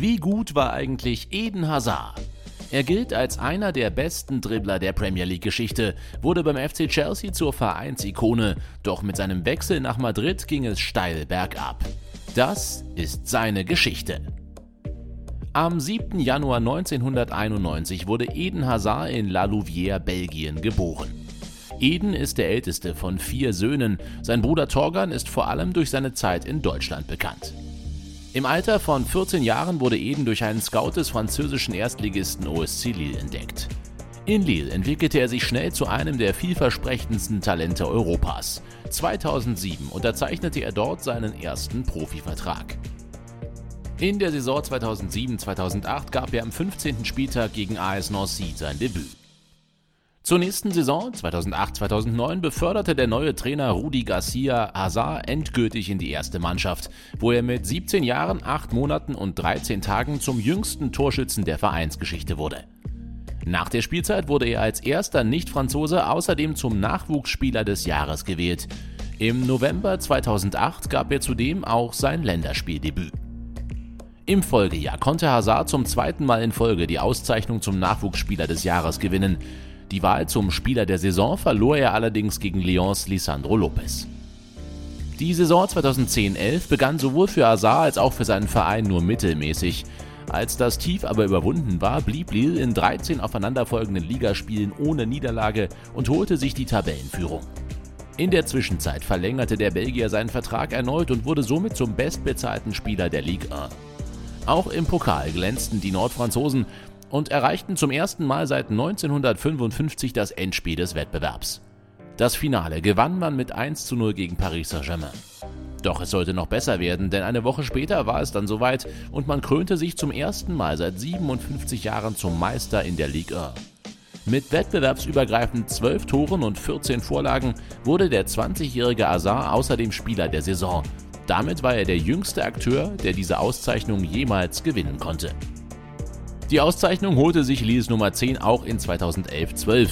Wie gut war eigentlich Eden Hazard? Er gilt als einer der besten Dribbler der Premier League-Geschichte, wurde beim FC Chelsea zur Vereinsikone, doch mit seinem Wechsel nach Madrid ging es steil bergab. Das ist seine Geschichte. Am 7. Januar 1991 wurde Eden Hazard in La Louvière, Belgien, geboren. Eden ist der älteste von vier Söhnen, sein Bruder Torgan ist vor allem durch seine Zeit in Deutschland bekannt. Im Alter von 14 Jahren wurde Eden durch einen Scout des französischen Erstligisten OSC Lille entdeckt. In Lille entwickelte er sich schnell zu einem der vielversprechendsten Talente Europas. 2007 unterzeichnete er dort seinen ersten Profivertrag. In der Saison 2007-2008 gab er am 15. Spieltag gegen AS Nancy sein Debüt. Zur nächsten Saison 2008-2009 beförderte der neue Trainer Rudi Garcia Hazard endgültig in die erste Mannschaft, wo er mit 17 Jahren, 8 Monaten und 13 Tagen zum jüngsten Torschützen der Vereinsgeschichte wurde. Nach der Spielzeit wurde er als erster Nicht-Franzose außerdem zum Nachwuchsspieler des Jahres gewählt. Im November 2008 gab er zudem auch sein Länderspieldebüt. Im Folgejahr konnte Hazard zum zweiten Mal in Folge die Auszeichnung zum Nachwuchsspieler des Jahres gewinnen. Die Wahl zum Spieler der Saison verlor er allerdings gegen Lyons Lisandro Lopez. Die Saison 2010-11 begann sowohl für Hazard als auch für seinen Verein nur mittelmäßig. Als das Tief aber überwunden war, blieb Lille in 13 aufeinanderfolgenden Ligaspielen ohne Niederlage und holte sich die Tabellenführung. In der Zwischenzeit verlängerte der Belgier seinen Vertrag erneut und wurde somit zum bestbezahlten Spieler der Ligue 1. Auch im Pokal glänzten die Nordfranzosen und erreichten zum ersten Mal seit 1955 das Endspiel des Wettbewerbs. Das Finale gewann man mit 1 zu 0 gegen Paris Saint-Germain. Doch es sollte noch besser werden, denn eine Woche später war es dann soweit und man krönte sich zum ersten Mal seit 57 Jahren zum Meister in der Ligue 1. Mit wettbewerbsübergreifend 12 Toren und 14 Vorlagen wurde der 20-jährige Hazard außerdem Spieler der Saison. Damit war er der jüngste Akteur, der diese Auszeichnung jemals gewinnen konnte. Die Auszeichnung holte sich Lies Nummer 10 auch in 2011-12.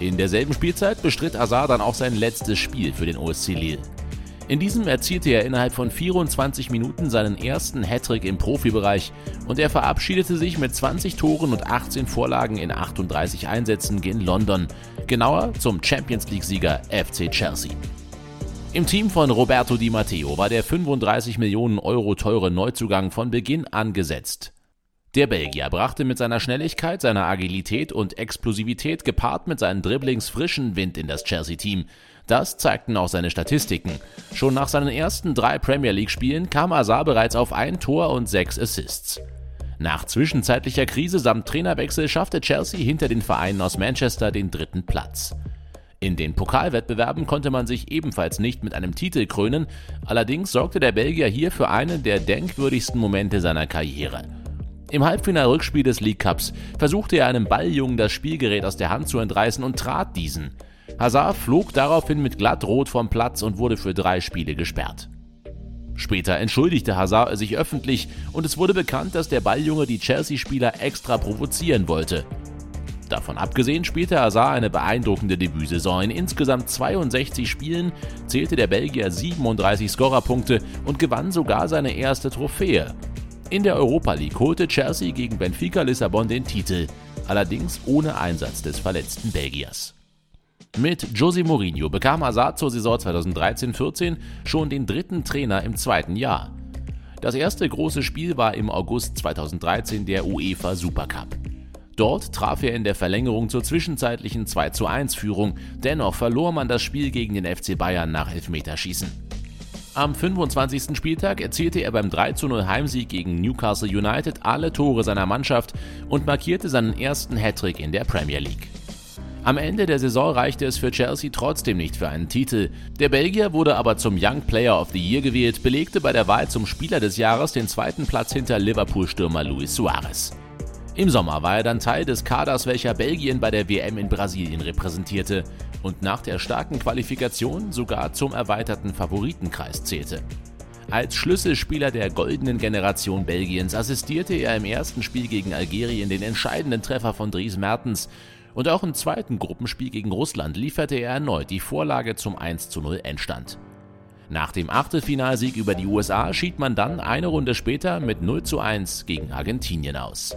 In derselben Spielzeit bestritt Hazard dann auch sein letztes Spiel für den OSC Lille. In diesem erzielte er innerhalb von 24 Minuten seinen ersten Hattrick im Profibereich und er verabschiedete sich mit 20 Toren und 18 Vorlagen in 38 Einsätzen gegen London, genauer zum Champions League-Sieger FC Chelsea. Im Team von Roberto Di Matteo war der 35 Millionen Euro teure Neuzugang von Beginn an gesetzt. Der Belgier brachte mit seiner Schnelligkeit, seiner Agilität und Explosivität gepaart mit seinen Dribblings frischen Wind in das Chelsea-Team. Das zeigten auch seine Statistiken. Schon nach seinen ersten drei Premier League-Spielen kam Azar bereits auf ein Tor und sechs Assists. Nach zwischenzeitlicher Krise samt Trainerwechsel schaffte Chelsea hinter den Vereinen aus Manchester den dritten Platz. In den Pokalwettbewerben konnte man sich ebenfalls nicht mit einem Titel krönen, allerdings sorgte der Belgier hier für einen der denkwürdigsten Momente seiner Karriere. Im Halbfinal-Rückspiel des League Cups versuchte er einem Balljungen das Spielgerät aus der Hand zu entreißen und trat diesen. Hazard flog daraufhin mit glattrot vom Platz und wurde für drei Spiele gesperrt. Später entschuldigte Hazard sich öffentlich und es wurde bekannt, dass der Balljunge die Chelsea-Spieler extra provozieren wollte. Davon abgesehen spielte Hazard eine beeindruckende Debütsaison. In insgesamt 62 Spielen zählte der Belgier 37 Scorerpunkte und gewann sogar seine erste Trophäe. In der Europa League holte Chelsea gegen Benfica Lissabon den Titel, allerdings ohne Einsatz des verletzten Belgiers. Mit José Mourinho bekam Hazard zur Saison 2013-14 schon den dritten Trainer im zweiten Jahr. Das erste große Spiel war im August 2013 der UEFA Supercup. Dort traf er in der Verlängerung zur zwischenzeitlichen 2:1 Führung, dennoch verlor man das Spiel gegen den FC Bayern nach Elfmeterschießen. Am 25. Spieltag erzielte er beim 3:0 Heimsieg gegen Newcastle United alle Tore seiner Mannschaft und markierte seinen ersten Hattrick in der Premier League. Am Ende der Saison reichte es für Chelsea trotzdem nicht für einen Titel. Der Belgier wurde aber zum Young Player of the Year gewählt, belegte bei der Wahl zum Spieler des Jahres den zweiten Platz hinter Liverpool-Stürmer Luis Suarez. Im Sommer war er dann Teil des Kaders, welcher Belgien bei der WM in Brasilien repräsentierte und nach der starken Qualifikation sogar zum erweiterten Favoritenkreis zählte. Als Schlüsselspieler der goldenen Generation Belgiens assistierte er im ersten Spiel gegen Algerien den entscheidenden Treffer von Dries Mertens und auch im zweiten Gruppenspiel gegen Russland lieferte er erneut die Vorlage zum 1:0 Endstand. Nach dem Achtelfinalsieg über die USA schied man dann eine Runde später mit 0 zu 1 gegen Argentinien aus.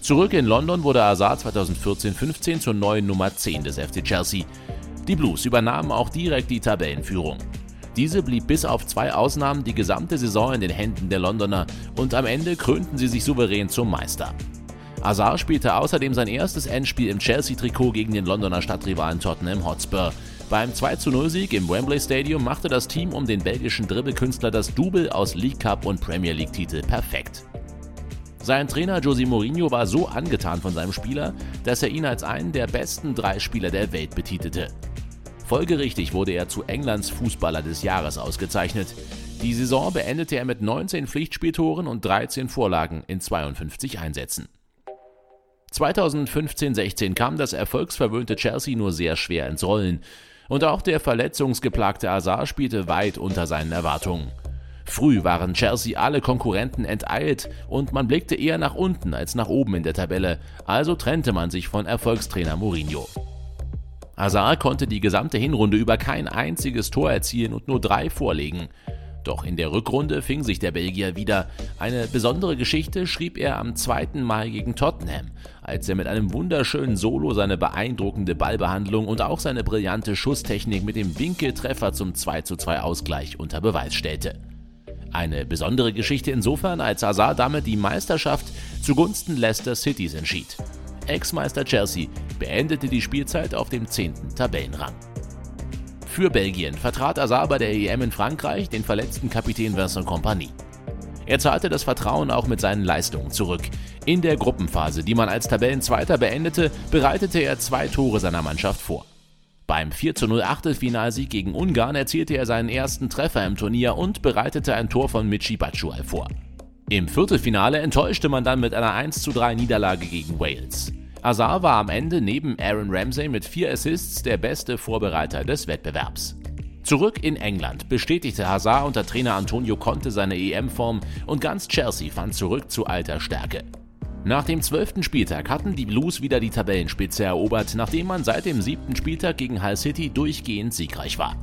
Zurück in London wurde Hazard 2014-15 zur neuen Nummer 10 des FC Chelsea. Die Blues übernahmen auch direkt die Tabellenführung. Diese blieb bis auf zwei Ausnahmen die gesamte Saison in den Händen der Londoner und am Ende krönten sie sich souverän zum Meister. Hazard spielte außerdem sein erstes Endspiel im Chelsea-Trikot gegen den Londoner Stadtrivalen Tottenham Hotspur. Beim 2-0-Sieg im Wembley Stadium machte das Team um den belgischen Dribbelkünstler das Double aus League Cup und Premier League-Titel perfekt. Sein Trainer José Mourinho war so angetan von seinem Spieler, dass er ihn als einen der besten drei Spieler der Welt betitelte. Folgerichtig wurde er zu Englands Fußballer des Jahres ausgezeichnet. Die Saison beendete er mit 19 Pflichtspieltoren und 13 Vorlagen in 52 Einsätzen. 2015-16 kam das erfolgsverwöhnte Chelsea nur sehr schwer ins Rollen. Und auch der verletzungsgeplagte Hazard spielte weit unter seinen Erwartungen. Früh waren Chelsea alle Konkurrenten enteilt und man blickte eher nach unten als nach oben in der Tabelle, also trennte man sich von Erfolgstrainer Mourinho. Hazard konnte die gesamte Hinrunde über kein einziges Tor erzielen und nur drei vorlegen. Doch in der Rückrunde fing sich der Belgier wieder. Eine besondere Geschichte schrieb er am zweiten Mal gegen Tottenham, als er mit einem wunderschönen Solo seine beeindruckende Ballbehandlung und auch seine brillante Schusstechnik mit dem Winkeltreffer zum 2:2 Ausgleich unter Beweis stellte. Eine besondere Geschichte insofern, als Hazard damit die Meisterschaft zugunsten Leicester Citys entschied. Ex-Meister Chelsea beendete die Spielzeit auf dem 10. Tabellenrang. Für Belgien vertrat Hazard bei der EM in Frankreich den verletzten Kapitän Vincent Kompany. Er zahlte das Vertrauen auch mit seinen Leistungen zurück. In der Gruppenphase, die man als Tabellenzweiter beendete, bereitete er zwei Tore seiner Mannschaft vor. Beim 4:0 Achtelfinalsieg gegen Ungarn erzielte er seinen ersten Treffer im Turnier und bereitete ein Tor von Michi Batshuayi vor. Im Viertelfinale enttäuschte man dann mit einer 1:3 Niederlage gegen Wales. Azar war am Ende neben Aaron Ramsey mit vier Assists der beste Vorbereiter des Wettbewerbs. Zurück in England bestätigte Hazard unter Trainer Antonio Conte seine EM-Form und ganz Chelsea fand zurück zu alter Stärke. Nach dem zwölften Spieltag hatten die Blues wieder die Tabellenspitze erobert, nachdem man seit dem siebten Spieltag gegen Hull City durchgehend siegreich war.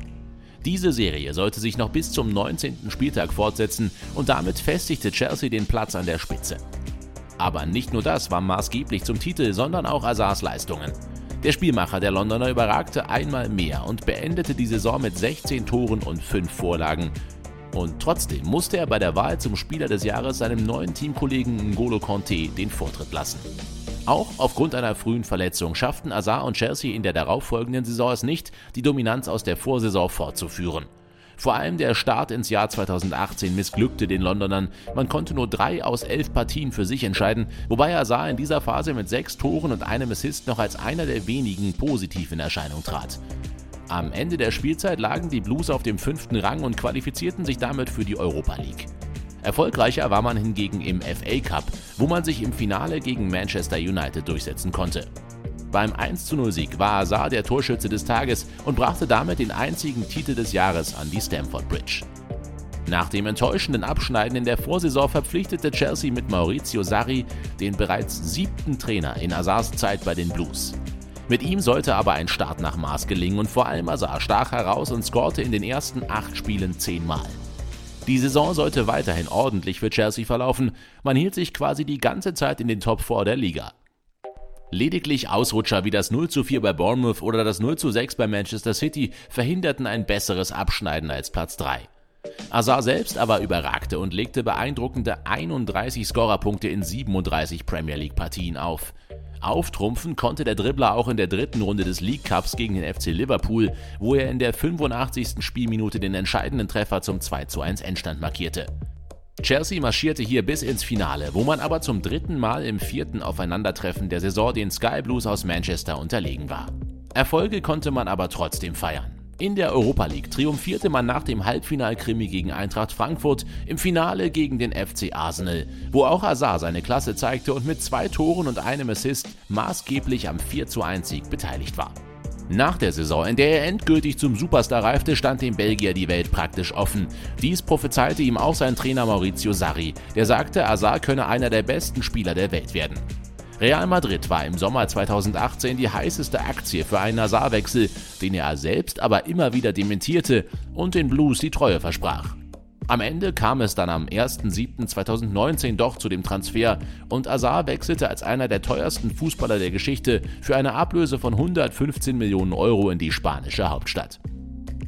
Diese Serie sollte sich noch bis zum 19. Spieltag fortsetzen und damit festigte Chelsea den Platz an der Spitze. Aber nicht nur das war maßgeblich zum Titel, sondern auch Azars Leistungen. Der Spielmacher der Londoner überragte einmal mehr und beendete die Saison mit 16 Toren und 5 Vorlagen. Und trotzdem musste er bei der Wahl zum Spieler des Jahres seinem neuen Teamkollegen N'Golo Conte den Vortritt lassen. Auch aufgrund einer frühen Verletzung schafften Azar und Chelsea in der darauffolgenden Saison es nicht, die Dominanz aus der Vorsaison fortzuführen. Vor allem der Start ins Jahr 2018 missglückte den Londonern. Man konnte nur drei aus elf Partien für sich entscheiden, wobei Azar in dieser Phase mit sechs Toren und einem Assist noch als einer der wenigen positiv in Erscheinung trat. Am Ende der Spielzeit lagen die Blues auf dem fünften Rang und qualifizierten sich damit für die Europa League. Erfolgreicher war man hingegen im FA Cup, wo man sich im Finale gegen Manchester United durchsetzen konnte. Beim 1-0-Sieg war Hazard der Torschütze des Tages und brachte damit den einzigen Titel des Jahres an die Stamford Bridge. Nach dem enttäuschenden Abschneiden in der Vorsaison verpflichtete Chelsea mit Maurizio Sarri den bereits siebten Trainer in Hazards Zeit bei den Blues. Mit ihm sollte aber ein Start nach Maß gelingen und vor allem Hazard stach heraus und scorte in den ersten acht Spielen zehnmal. Die Saison sollte weiterhin ordentlich für Chelsea verlaufen, man hielt sich quasi die ganze Zeit in den Top 4 der Liga. Lediglich Ausrutscher wie das 0 zu 4 bei Bournemouth oder das 0 zu 6 bei Manchester City verhinderten ein besseres Abschneiden als Platz 3. Azar selbst aber überragte und legte beeindruckende 31 Scorerpunkte in 37 Premier League Partien auf. Auftrumpfen konnte der Dribbler auch in der dritten Runde des League Cups gegen den FC Liverpool, wo er in der 85. Spielminute den entscheidenden Treffer zum 2 zu 1 Endstand markierte. Chelsea marschierte hier bis ins Finale, wo man aber zum dritten Mal im vierten Aufeinandertreffen der Saison den Sky Blues aus Manchester unterlegen war. Erfolge konnte man aber trotzdem feiern. In der Europa League triumphierte man nach dem Halbfinalkrimi gegen Eintracht Frankfurt im Finale gegen den FC Arsenal, wo auch Hazard seine Klasse zeigte und mit zwei Toren und einem Assist maßgeblich am 4:1 Sieg beteiligt war. Nach der Saison, in der er endgültig zum Superstar reifte, stand dem Belgier die Welt praktisch offen. Dies prophezeite ihm auch sein Trainer Maurizio Sarri, der sagte, Azar könne einer der besten Spieler der Welt werden. Real Madrid war im Sommer 2018 die heißeste Aktie für einen Hazard-Wechsel, den er selbst aber immer wieder dementierte und den Blues die Treue versprach. Am Ende kam es dann am 1.7.2019 doch zu dem Transfer und Azar wechselte als einer der teuersten Fußballer der Geschichte für eine Ablöse von 115 Millionen Euro in die spanische Hauptstadt.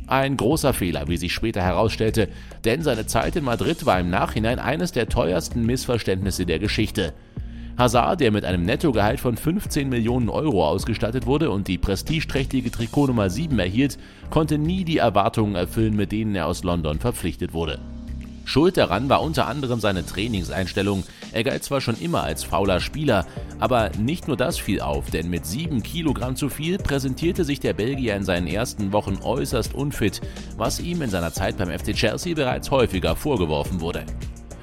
Ein großer Fehler, wie sich später herausstellte, denn seine Zeit in Madrid war im Nachhinein eines der teuersten Missverständnisse der Geschichte. Hazard, der mit einem Nettogehalt von 15 Millionen Euro ausgestattet wurde und die prestigeträchtige Trikot Nummer 7 erhielt, konnte nie die Erwartungen erfüllen, mit denen er aus London verpflichtet wurde. Schuld daran war unter anderem seine Trainingseinstellung. Er galt zwar schon immer als fauler Spieler, aber nicht nur das fiel auf, denn mit 7 Kilogramm zu viel präsentierte sich der Belgier in seinen ersten Wochen äußerst unfit, was ihm in seiner Zeit beim FC Chelsea bereits häufiger vorgeworfen wurde.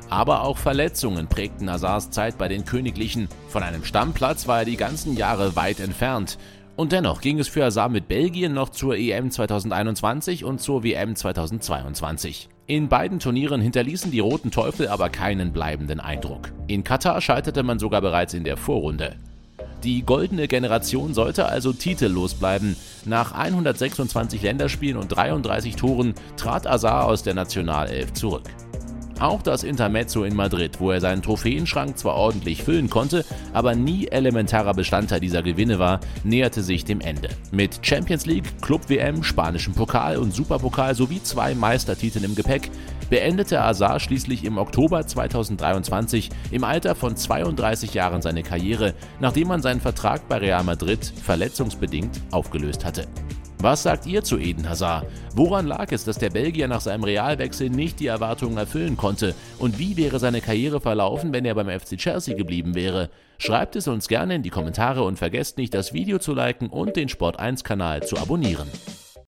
Aber auch Verletzungen prägten Hazards Zeit bei den Königlichen. Von einem Stammplatz war er die ganzen Jahre weit entfernt. Und dennoch ging es für Hazard mit Belgien noch zur EM 2021 und zur WM 2022. In beiden Turnieren hinterließen die Roten Teufel aber keinen bleibenden Eindruck. In Katar scheiterte man sogar bereits in der Vorrunde. Die goldene Generation sollte also titellos bleiben. Nach 126 Länderspielen und 33 Toren trat Azar aus der Nationalelf zurück. Auch das Intermezzo in Madrid, wo er seinen Trophäenschrank zwar ordentlich füllen konnte, aber nie elementarer Bestandteil dieser Gewinne war, näherte sich dem Ende. Mit Champions League, Club WM, spanischem Pokal und Superpokal sowie zwei Meistertiteln im Gepäck beendete Azar schließlich im Oktober 2023 im Alter von 32 Jahren seine Karriere, nachdem man seinen Vertrag bei Real Madrid verletzungsbedingt aufgelöst hatte. Was sagt ihr zu Eden Hazard? Woran lag es, dass der Belgier nach seinem Realwechsel nicht die Erwartungen erfüllen konnte? Und wie wäre seine Karriere verlaufen, wenn er beim FC Chelsea geblieben wäre? Schreibt es uns gerne in die Kommentare und vergesst nicht, das Video zu liken und den Sport1-Kanal zu abonnieren.